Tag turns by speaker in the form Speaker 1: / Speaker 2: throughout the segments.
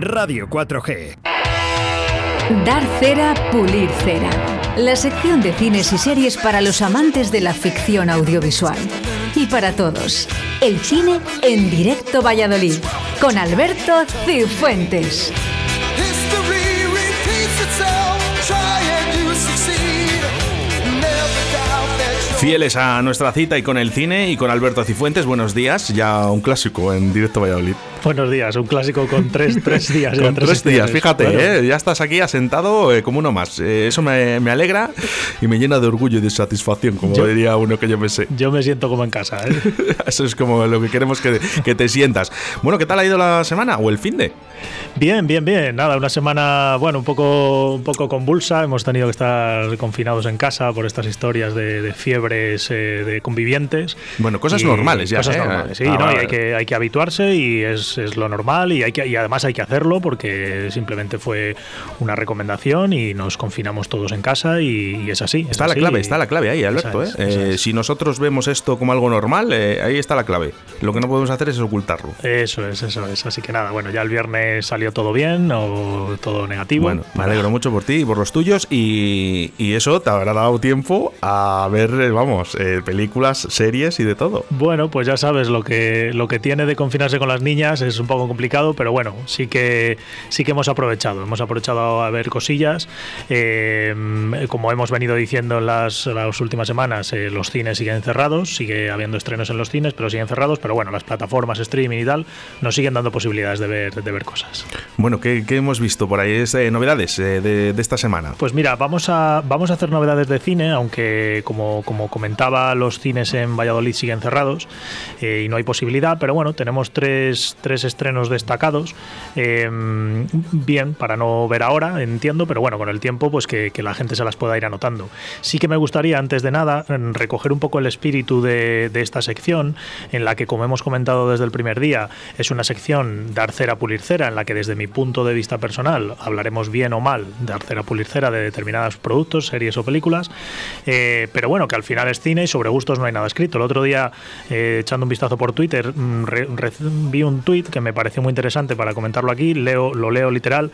Speaker 1: Radio 4G.
Speaker 2: Dar cera, pulir cera. La sección de cines y series para los amantes de la ficción audiovisual. Y para todos, el cine en directo Valladolid, con Alberto Cifuentes.
Speaker 3: Fieles a nuestra cita y con el cine y con Alberto Cifuentes, buenos días, ya un clásico en directo Valladolid.
Speaker 4: Buenos días, un clásico con tres, tres días.
Speaker 3: con tres, días, fíjate, eh, ya estás aquí asentado eh, como uno más. Eh, eso me, alegra y me llena de orgullo y de satisfacción, como diría uno que yo me sé.
Speaker 4: Yo me siento como en casa.
Speaker 3: eso es como lo que queremos que, que te sientas. Bueno, ¿qué tal ha ido la semana o el fin de?
Speaker 4: Bien, bien, bien. Nada, una semana, bueno, un poco, un poco convulsa. Hemos tenido que estar confinados en casa por estas historias de, fiebres de convivientes.
Speaker 3: Bueno, cosas normales ya.
Speaker 4: Cosas normales, sí, ah, hay, que, hay que habituarse y es es, lo normal y, hay que, y además hay que hacerlo porque simplemente fue una recomendación y nos confinamos todos en casa y, es así.
Speaker 3: está la clave, está la clave ahí, Alberto. ¿eh? Eh, si nosotros vemos esto como algo normal, eh, ahí está la clave. Lo que no podemos hacer es ocultarlo.
Speaker 4: Eso es, eso es. Así que nada, bueno, ya el viernes salió todo bien o todo negativo.
Speaker 3: Bueno, me alegro mucho por ti y por los tuyos y, eso te habrá dado tiempo a ver, vamos, películas, series y de todo.
Speaker 4: Bueno, pues ya sabes lo que, lo que tiene de confinarse con las niñas es un poco complicado, pero bueno, sí que, sí que hemos aprovechado. Hemos aprovechado a ver cosillas. Eh, como hemos venido diciendo en las, las últimas semanas, eh, los cines siguen cerrados, sigue habiendo estrenos en los cines, pero siguen cerrados. Pero bueno, las plataformas, streaming y tal, nos siguen dando posibilidades de ver, de ver cosas.
Speaker 3: Bueno, ¿qué, hemos visto por ahí? Es, eh, ¿Novedades de, de, esta semana?
Speaker 4: Pues mira, vamos a, vamos a hacer novedades de cine, aunque como, como comentaba, los cines en Valladolid siguen cerrados y no hay posibilidad, pero bueno, tenemos tres, tres estrenos destacados. Em, bien, para no ver ahora, entiendo, pero bueno, con el tiempo, pues que, la gente se las pueda ir anotando. Sí que me gustaría, antes de nada, recoger un poco el espíritu de, esta sección, en la que, como hemos comentado desde el primer día, es una sección dar cera, pulir cera, en la que desde mi punto de vista personal hablaremos bien o mal de dar cera, pulir cera de determinados productos, series o películas. Eh, pero bueno, que al final es cine y sobre gustos no hay nada escrito. El otro día, eh, echando un vistazo por Twitter, mm, vi un tuit que me pareció muy interesante para comentarlo aquí, leo, lo leo literal,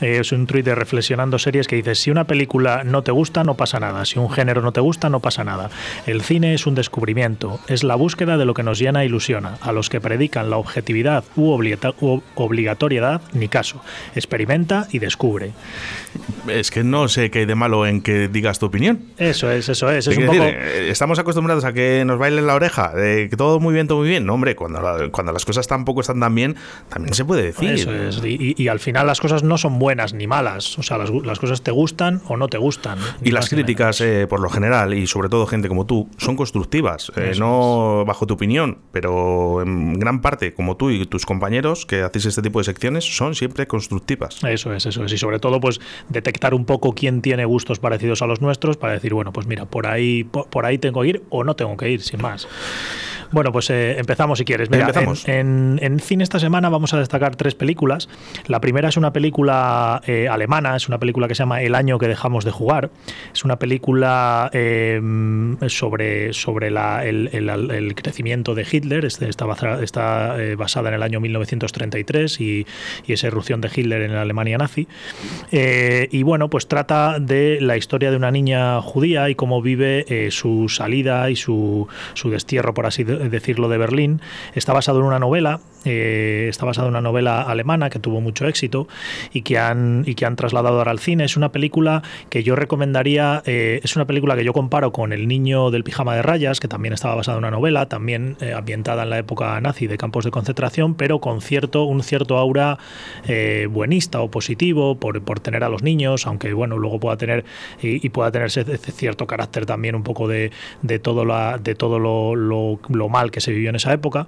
Speaker 4: eh, es un tuit de Reflexionando Series que dice, si una película no te gusta, no pasa nada, si un género no te gusta, no pasa nada. El cine es un descubrimiento, es la búsqueda de lo que nos llena e ilusiona. A los que predican la objetividad u, obligatoriedad, ni caso. Experimenta y descubre.
Speaker 3: Es que no sé qué hay de malo en que digas tu opinión.
Speaker 4: Eso es, eso es.
Speaker 3: Eh, estamos acostumbrados a que nos bailen la oreja, de que todo muy bien, todo muy bien. No, hombre, cuando, cuando las cosas tampoco están tan bien, también se puede decir.
Speaker 4: Eso es. Y, al final las cosas no son buenas ni malas. O sea, las, cosas te gustan o no te gustan.
Speaker 3: Y las críticas, eh, por lo general, y sobre todo gente como tú, son constructivas. Eh, no bajo tu opinión, pero en gran parte, como tú y tus compañeros que hacéis este tipo de secciones, son siempre constructivas.
Speaker 4: Eso es, eso es. Y sobre todo, pues detectar un poco quién tiene gustos parecidos a los nuestros para decir, bueno, pues mira, por ahí, por ahí tengo que ir o no tengo que ir, sin más. Bueno, pues eh, empezamos si quieres. Mira,
Speaker 3: empezamos.
Speaker 4: En, en, cine esta semana vamos a destacar tres películas. La primera es una película eh, alemana, es una película que se llama El año que dejamos de jugar. Es una película eh, sobre, sobre la, el, el, crecimiento de Hitler. Este, está, está basada en el año 1933 y, y, esa erupción de Hitler en la Alemania nazi. y bueno, pues trata de la historia de una niña judía y cómo vive su salida y su, su destierro, por así decirlo decirlo, de Berlín. Está basado en una novela, eh, está basado en una novela alemana que tuvo mucho éxito y que han, y que han trasladado ahora al cine. Es una película que yo recomendaría, eh, es una película que yo comparo con El niño del pijama de rayas, que también estaba basada en una novela, también eh, ambientada en la época nazi de campos de concentración, pero con cierto, un cierto aura buenista o positivo por, por, tener a los niños, aunque bueno, luego pueda tener y, pueda tener cierto carácter también un poco de, de todo, la, de lo, lo mal que se vivió en esa época.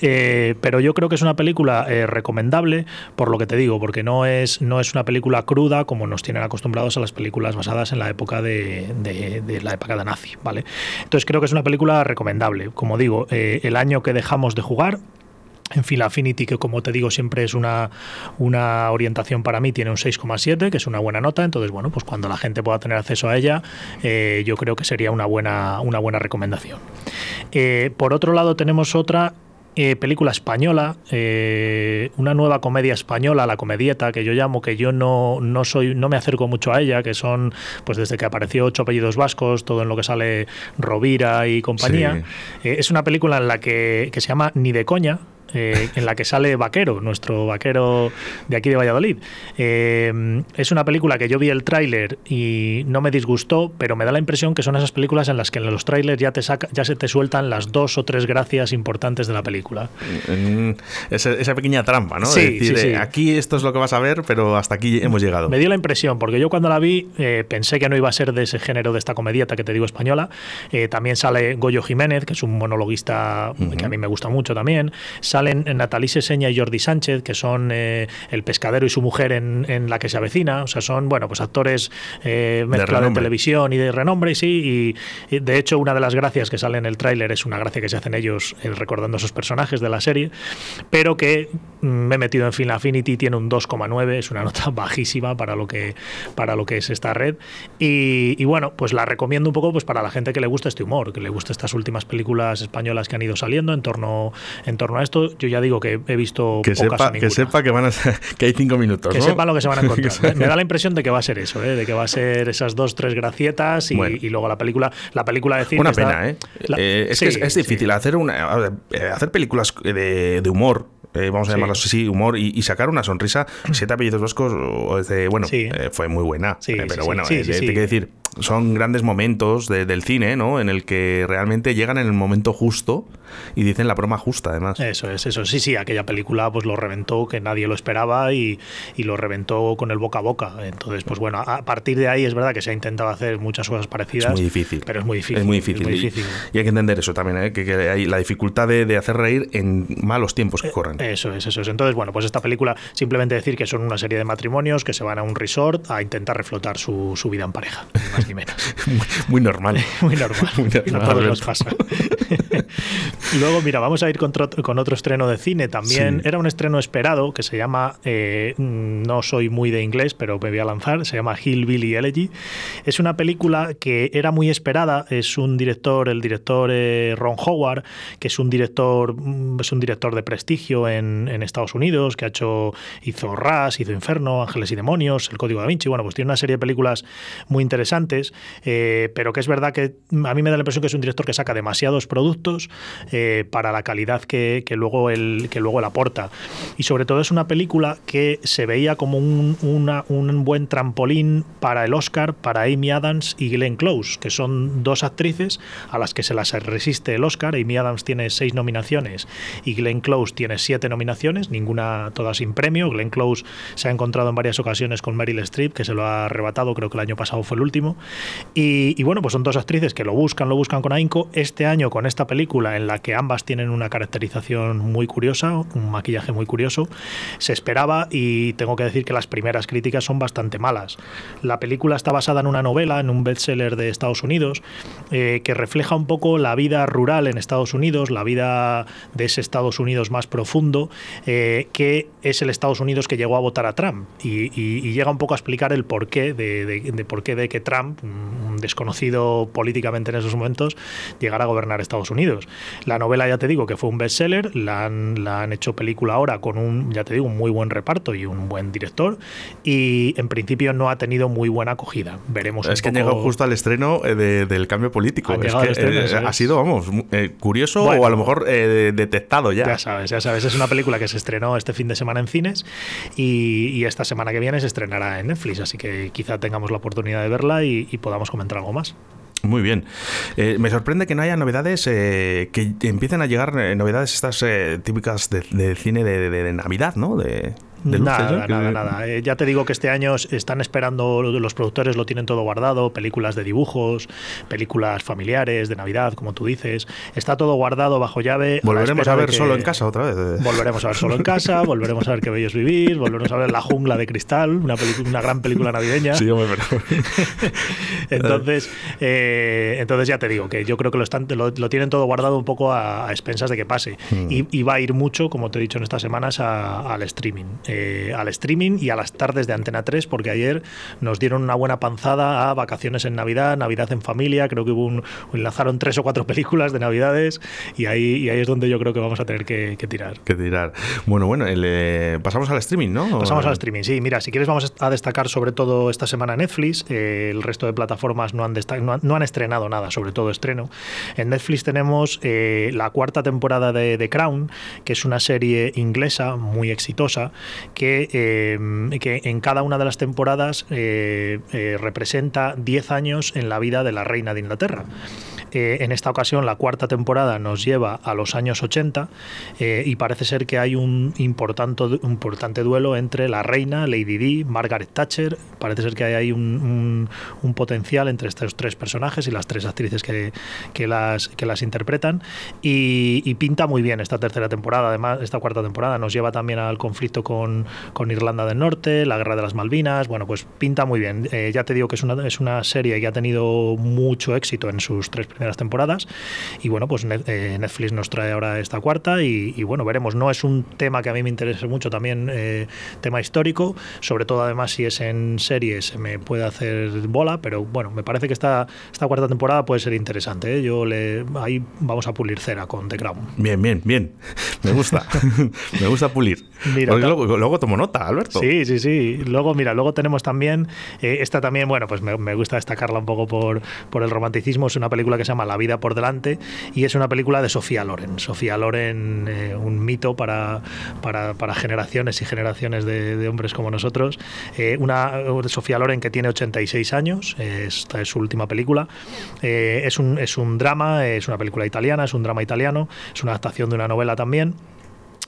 Speaker 4: Eh, pero yo creo que es una película eh, recomendable, por lo que te digo, porque no es, no es una película cruda como nos tienen acostumbrados a las películas basadas en la época de, de, la época de nazi. ¿vale? Entonces creo que es una película recomendable. Como digo, eh, el año que dejamos de jugar en fin, la Affinity, que como te digo siempre es una, una orientación para mí, tiene un 6,7, que es una buena nota. Entonces, bueno, pues cuando la gente pueda tener acceso a ella, eh, yo creo que sería una buena, una buena recomendación. Eh, por otro lado, tenemos otra eh, película española, eh, una nueva comedia española, la comedieta que yo llamo, que yo no, no soy, no me acerco mucho a ella, que son, pues desde que apareció ocho apellidos vascos, todo en lo que sale Rovira y compañía. Eh, es una película en la que, que se llama Ni de coña, eh, en la que sale Vaquero, nuestro vaquero de aquí de Valladolid. Eh, es una película que yo vi el tráiler y no me disgustó, pero me da la impresión que son esas películas en las que en los trailers ya, te saca, ya se te sueltan las dos o tres gracias importantes de la película.
Speaker 3: esa, pequeña trampa, ¿no? Sí, decir, aquí esto es lo que vas a ver, pero hasta aquí hemos llegado.
Speaker 4: Me dio la impresión, porque yo cuando la vi eh, pensé que no iba a ser de ese género de esta comedieta que te digo española. también sale Goyo Jiménez, que es un monologuista que a mí me gusta mucho también. Sale salen Natalice Seña y Jordi Sánchez, que son eh, el pescadero y su mujer en, La que se avecina. O sea, son, bueno, pues actores eh, mezcla de, televisión y de renombre, y sí. Y, de hecho, una de las gracias que sale en el tráiler es una gracia que se hacen ellos eh, recordando a esos personajes de la serie, pero que me he metido en Film Affinity, tiene un 2,9, es una nota bajísima para lo que, para lo que es esta red. Y, bueno, pues la recomiendo un poco pues para la gente que le gusta este humor, que le gusta estas últimas películas españolas que han ido saliendo en torno, en torno a esto yo ya digo que he visto
Speaker 3: que sepa que sepa que van a que hay cinco minutos
Speaker 4: que sepa lo que se van a encontrar me da la impresión de que va a ser eso ¿eh? de que va a ser esas dos tres gracietas y, luego la película la película de cine
Speaker 3: una pena ¿eh? eh es que es, difícil hacer una eh, hacer películas de, de humor eh, vamos a llamarlo así, humor, y, sacar una sonrisa. Siete apellidos vascos, bueno, eh, fue muy buena. Eh, pero bueno, te quiero decir, son grandes momentos del cine, ¿no? En el que realmente llegan en el momento justo y dicen la broma justa, además.
Speaker 4: Eso es, eso. Sí, sí, aquella película pues lo reventó, que nadie lo esperaba y, lo reventó con el boca a boca. Entonces, pues bueno, a partir de ahí es verdad que se ha intentado hacer muchas cosas parecidas.
Speaker 3: Es muy difícil.
Speaker 4: Pero es muy difícil.
Speaker 3: Es muy difícil. Y, hay que entender eso también, que, hay la dificultad de, de, hacer reír en malos tiempos que corren.
Speaker 4: Eso es, eso es. Entonces, bueno, pues esta película simplemente decir que son una serie de matrimonios que se van a un resort a intentar reflotar su, su vida en pareja, más ni menos.
Speaker 3: muy, normal.
Speaker 4: muy normal. Muy normal. pasa. Luego, mira, vamos a ir con, con otro estreno de cine también. Era un estreno esperado que se llama, eh, no soy muy de inglés, pero me voy a lanzar, se llama Hillbilly Elegy. Es una película que era muy esperada. Es un director, el director eh, Ron Howard, que es un director, mm, es un director de prestigio en, en Estados Unidos, que ha hecho, hizo Ras, hizo Inferno, Ángeles y Demonios, El Código da Vinci. Bueno, pues tiene una serie de películas muy interesantes, eh, pero que es verdad que a mí me da la impresión que es un director que saca demasiados productos eh, para la calidad que, luego él, que luego él aporta. Y sobre todo es una película que se veía como un, un buen trampolín para el Oscar, para Amy Adams y Glenn Close, que son dos actrices a las que se las resiste el Oscar. Amy Adams tiene seis nominaciones y Glenn Close tiene siete nominaciones ninguna toda sin premio. Glenn Close se ha encontrado en varias ocasiones con Meryl Streep, que se lo ha arrebatado, creo que el año pasado fue el último. Y, bueno, pues son dos actrices que lo buscan, lo buscan con ahínco. Este año con esta película en la que ambas tienen una caracterización muy curiosa, un maquillaje muy curioso, se esperaba y tengo que decir que las primeras críticas son bastante malas. La película está basada en una novela, en un bestseller de Estados Unidos, eh, que refleja un poco la vida rural en Estados Unidos, la vida de ese Estados Unidos más profundo eh, que es el Estados Unidos que llegó a votar a Trump y, llega un poco a explicar el porqué de, de, por qué de que Trump, un desconocido políticamente en esos momentos, llegara a gobernar Estados Unidos. La novela, ya te digo, que fue un bestseller, la han, la han hecho película ahora con un, ya te digo, un muy buen reparto y un buen director y en principio no ha tenido muy buena acogida. Veremos.
Speaker 3: Es que llegó justo al estreno eh, del cambio político. Es que, eh, ha sido, vamos, curioso o a lo mejor detectado ya.
Speaker 4: Ya sabes, ya sabes. Es una película que se estrenó este fin de semana en cines y, esta semana que viene se estrenará en Netflix, así que quizá tengamos la oportunidad de verla y, podamos comentar algo más.
Speaker 3: Muy bien. Eh, me sorprende que no haya novedades, eh, que empiecen a llegar eh, novedades estas típicas de, cine de, Navidad, ¿no? De,
Speaker 4: nada, nada, nada. Eh, ya te digo que este año están esperando, los productores lo tienen todo guardado, películas de dibujos, películas familiares, de Navidad, como tú dices. Está todo guardado bajo llave.
Speaker 3: Volveremos a, ver solo en casa otra vez.
Speaker 4: Volveremos a ver solo en casa, volveremos a ver Qué bellos vivir, volveremos a ver La jungla de cristal, una, una gran película navideña.
Speaker 3: Sí, hombre, pero...
Speaker 4: entonces, eh, entonces ya te digo que yo creo que lo, están, lo, tienen todo guardado un poco a, expensas de que pase. Hmm. Y, va a ir mucho, como te he dicho en estas semanas, al streaming. Eh, al streaming y a las tardes de Antena 3, porque ayer nos dieron una buena panzada a vacaciones en Navidad, Navidad en familia, creo que hubo un, enlazaron tres o cuatro películas de Navidades y ahí, ahí es donde yo creo que vamos a tener que, tirar.
Speaker 3: Que tirar. Bueno, bueno, eh, pasamos al streaming, ¿no?
Speaker 4: Pasamos al streaming, sí. Mira, si quieres vamos a destacar sobre todo esta semana Netflix, eh, el resto de plataformas no han, no, han, estrenado nada, sobre todo estreno. En Netflix tenemos la cuarta temporada de The Crown, que es una serie inglesa muy exitosa, que, que en cada una de las temporadas representa 10 años en la vida de la reina de Inglaterra. En esta ocasión, la cuarta temporada nos lleva a los años 80 eh, y parece ser que hay un importante, duelo entre la reina, Lady Di, Margaret Thatcher. Parece ser que hay un, potencial entre estos tres personajes y las tres actrices que, las, interpretan. Y, pinta muy bien esta tercera temporada. Además, esta cuarta temporada nos lleva también al conflicto con, Irlanda del Norte, la guerra de las Malvinas. Bueno, pues pinta muy bien. Eh, ya te digo que es una, es una serie que ha tenido mucho éxito en sus tres primeras temporadas. Y bueno, pues eh, Netflix nos trae ahora esta cuarta y, bueno, veremos. No es un tema que a mí me interese mucho también, eh, tema histórico, sobre todo además si es en series se me puede hacer bola, pero bueno, me parece que esta, esta cuarta temporada puede ser interesante. ¿eh? Yo le, ahí vamos a pulir cera con The Crown.
Speaker 3: Bien, bien, bien. Me gusta. me gusta pulir. luego, tomo nota, Alberto.
Speaker 4: Sí, sí, sí. Luego, mira, luego tenemos también, esta también, bueno, pues me, me, gusta destacarla un poco por, por el romanticismo. Es una película que se llama La vida por delante y es una película de Sofía Loren. Sofía Loren, eh, un mito para, para, generaciones y generaciones de, hombres como nosotros. Eh, una Sofía Loren que tiene 86 años, esta es su última película. Eh, es, un, es un drama, es una película italiana, es un drama italiano, es una adaptación de una novela también.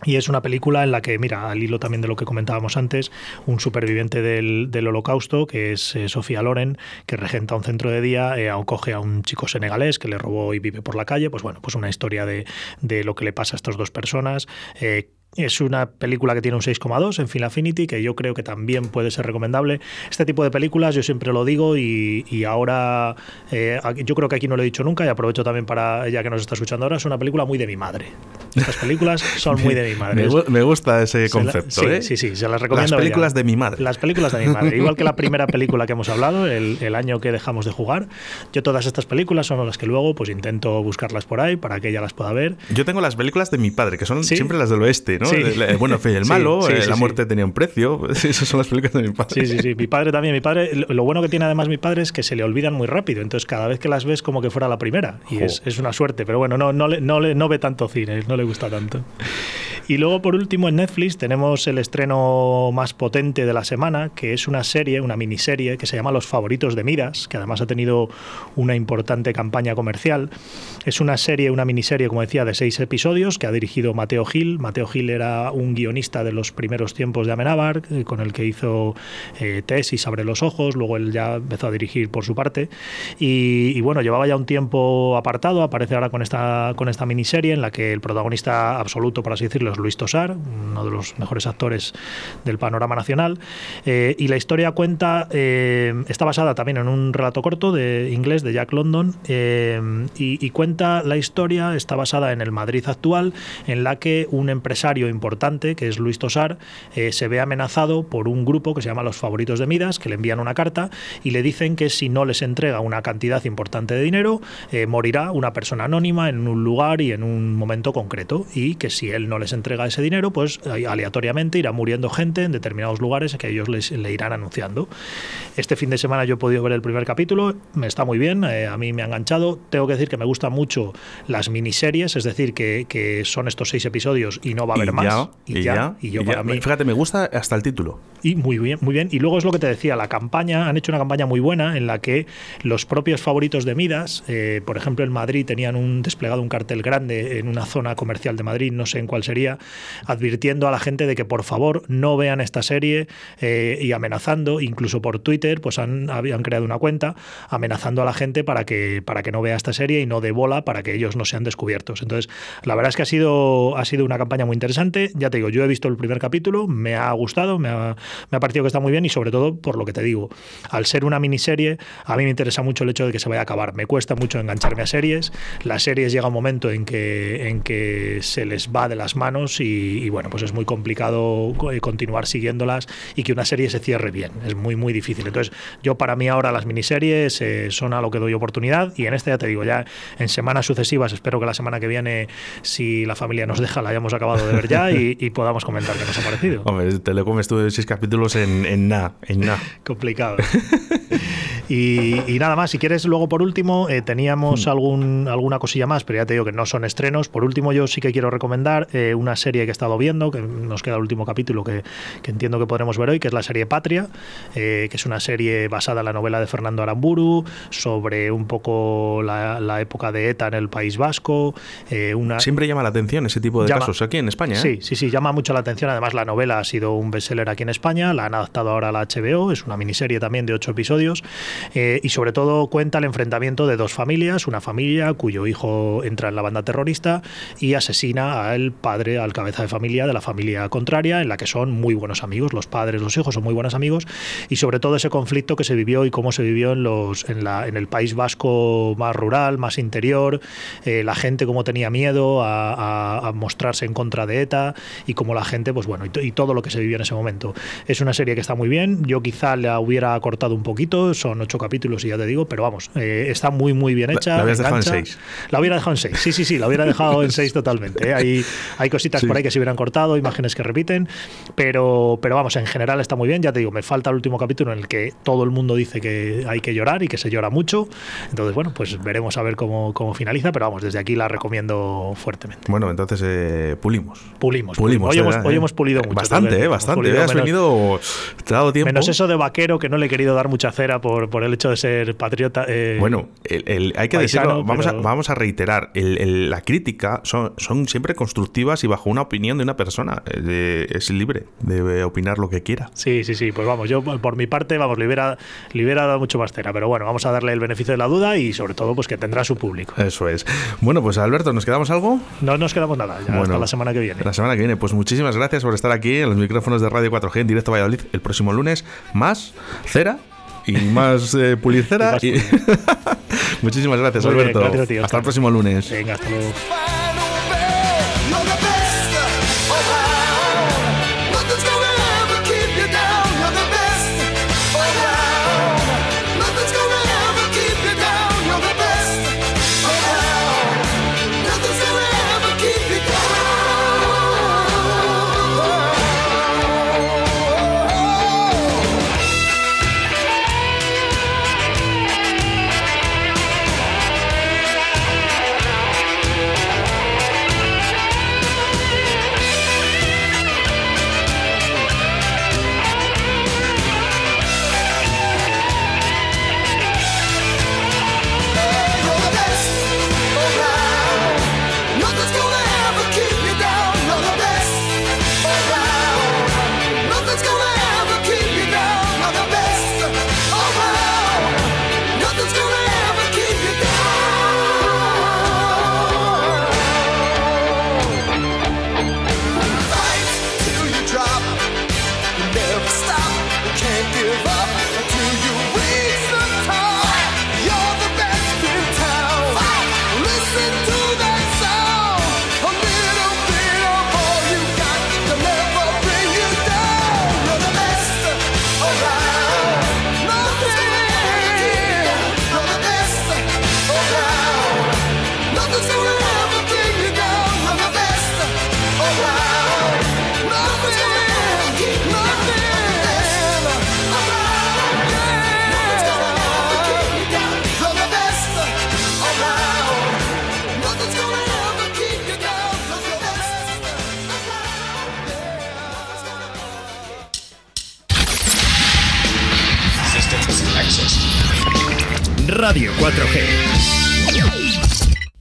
Speaker 4: Y es una película en la que, mira, al hilo también de lo que comentábamos antes, un superviviente del, holocausto, que es eh, Sofía Loren, que regenta un centro de día, eh, acoge a un chico senegalés que le robó y vive por la calle. Pues bueno, pues una historia de, de lo que le pasa a estas dos personas. Eh, es una película que tiene un 6,2 en Film Affinity, que yo creo que también puede ser recomendable. Este tipo de películas, yo siempre lo digo y, ahora eh, yo creo que aquí no lo he dicho nunca y aprovecho también para ella que nos está escuchando ahora, es una película muy de mi madre. Estas películas son muy de mi madre.
Speaker 3: me, gusta ese concepto.
Speaker 4: sí,
Speaker 3: ¿eh?
Speaker 4: sí, sí, se las recomiendo.
Speaker 3: Las películas de mi madre.
Speaker 4: Las películas de mi madre. Igual que la primera película que hemos hablado, el, año que dejamos de jugar. Yo todas estas películas son las que luego pues intento buscarlas por ahí para que ella las pueda ver.
Speaker 3: Yo tengo las películas de mi padre, que son siempre las del oeste, ¿no? El, bueno, fe el malo, eh, la muerte tenía un precio. Esas son las películas de mi padre.
Speaker 4: Sí, sí, sí. Mi padre también. Mi padre, lo bueno que tiene además mi padre es que se le olvidan muy rápido. Entonces cada vez que las ves como que fuera la primera. Y es, es, una suerte. Pero bueno, no, no, no, no ve tanto cine, no le gusta tanto. Y luego, por último, en Netflix tenemos el estreno más potente de la semana, que es una serie, una miniserie, que se llama Los Favoritos de Midas, que además ha tenido una importante campaña comercial. Es una serie, una miniserie, como decía, de seis episodios, que ha dirigido Mateo Gil. Mateo Gil era un guionista de los primeros tiempos de Amenábar, eh, con el que hizo eh, Tesis, Abre los Ojos, luego él ya empezó a dirigir por su parte. Y, bueno, llevaba ya un tiempo apartado, aparece ahora con esta, con esta miniserie en la que el protagonista absoluto, por así decirlo, Luis Tosar, uno de los mejores actores del panorama nacional. Eh, y la historia cuenta, eh, está basada también en un relato corto de inglés de Jack London eh, y, cuenta la historia, está basada en el Madrid actual, en la que un empresario importante, que es Luis Tosar, se ve amenazado por un grupo que se llama Los Favoritos de Midas, que le envían una carta y le dicen que si no les entrega una cantidad importante de dinero, morirá una persona anónima en un lugar y en un momento concreto y que si él no les entrega entrega ese dinero, pues aleatoriamente irá muriendo gente en determinados lugares que ellos les, le irán anunciando. Este fin de semana yo he podido ver el primer capítulo, me está muy bien, eh, a mí me ha enganchado. Tengo que decir que me gustan mucho las miniseries, es decir, que, que son estos seis episodios y no va a haber más.
Speaker 3: y, ya, y yo para mí. Fíjate, me gusta hasta el título.
Speaker 4: Y muy bien, muy bien. Y luego es lo que te decía, la campaña, han hecho una campaña muy buena en la que los propios favoritos de Midas, eh, por ejemplo en Madrid tenían un desplegado un cartel grande en una zona comercial de Madrid, no sé en cuál sería, advirtiendo a la gente de que por favor no vean esta serie eh, y amenazando, incluso por Twitter, pues han, creado una cuenta amenazando a la gente para que, para que no vea esta serie y no dé bola para que ellos no sean descubiertos. Entonces, la verdad es que ha sido, ha sido una campaña muy interesante. Ya te digo, yo he visto el primer capítulo, me ha gustado, me ha, me ha parecido que está muy bien y sobre todo por lo que te digo, al ser una miniserie, a mí me interesa mucho el hecho de que se vaya a acabar. Me cuesta mucho engancharme a series. Las series llega un momento en que, en que se les va de las manos y, bueno, pues es muy complicado eh, continuar siguiéndolas y que una serie se cierre bien. Es muy, muy difícil. Entonces, yo para mí ahora las miniseries eh, son a lo que doy oportunidad y en este ya te digo, ya en semanas sucesivas, espero que la semana que viene, si la familia nos deja, la hayamos acabado de ver ya y, podamos comentar qué nos ha parecido.
Speaker 3: Hombre, te lo comes tú de seis capítulos en, en nada, en nada.
Speaker 4: Complicado. Y, nada más, si quieres, luego por último, eh, teníamos hmm. algún, alguna cosilla más, pero ya te digo que no son estrenos. Por último, yo sí que quiero recomendar eh, una serie que he estado viendo, que nos queda el último capítulo que, entiendo que podremos ver hoy, que es la serie Patria, eh, que es una serie basada en la novela de Fernando Aramburu, sobre un poco la, época de ETA en el País Vasco. una...
Speaker 3: Siempre llama la atención ese tipo de casos aquí en España.
Speaker 4: Sí, sí, sí, llama mucho la atención. Además, la novela ha sido un bestseller aquí en España, la han adaptado ahora a la HBO, es una miniserie también de ocho episodios. Eh, y sobre todo cuenta el enfrentamiento de dos familias, una familia cuyo hijo entra en la banda terrorista y asesina al padre, al cabeza de familia de la familia contraria, en la que son muy buenos amigos, los padres, los hijos son muy buenos amigos, y sobre todo ese conflicto que se vivió y cómo se vivió en, los, en, la, en el País Vasco más rural, más interior, eh, la gente cómo tenía miedo a, mostrarse en contra de ETA y cómo la gente, pues bueno, y, todo lo que se vivió en ese momento. Es una serie que está muy bien, yo quizá la hubiera cortado un poquito, son ocho capítulos y ya te digo, pero vamos, eh, está muy, muy bien hecha.
Speaker 3: La, dejado en seis.
Speaker 4: La hubiera dejado en seis, sí, sí, sí, la hubiera dejado en seis totalmente. ¿eh? Hay, hay cositas por ahí que se hubieran cortado, imágenes que repiten, pero, pero vamos, en general está muy bien. Ya te digo, me falta el último capítulo en el que todo el mundo dice que hay que llorar y que se llora mucho. Entonces, bueno, pues veremos a ver cómo, cómo finaliza, pero vamos, desde aquí la recomiendo fuertemente.
Speaker 3: Bueno, entonces eh, pulimos.
Speaker 4: Pulimos. Pulimos. Hoy, hemos, hoy hemos pulido mucho.
Speaker 3: Bastante, bastante. Has venido, te ha dado tiempo.
Speaker 4: Menos eso de vaquero que no le he querido dar mucha cera por, por el hecho de ser patriota. Eh,
Speaker 3: bueno, hay que decirlo, vamos, a, vamos a reiterar, la crítica son, son siempre constructivas y bajo una opinión de una persona. Eh, es libre de opinar lo que quiera.
Speaker 4: Sí, sí, sí. Pues vamos, yo por mi parte, vamos, le hubiera, dado mucho más cera, pero bueno, vamos a darle el beneficio de la duda y sobre todo, pues que tendrá su público.
Speaker 3: Eso es. Bueno, pues Alberto, ¿nos quedamos algo?
Speaker 4: No nos quedamos nada, ya hasta la semana que viene.
Speaker 3: La semana que viene, pues muchísimas gracias por estar aquí en los micrófonos de Radio 4G en directo Valladolid el próximo lunes. Más cera y más eh, pulicera. Muchísimas gracias, Alberto. hasta el próximo lunes.
Speaker 4: Venga, hasta luego.
Speaker 1: 4G.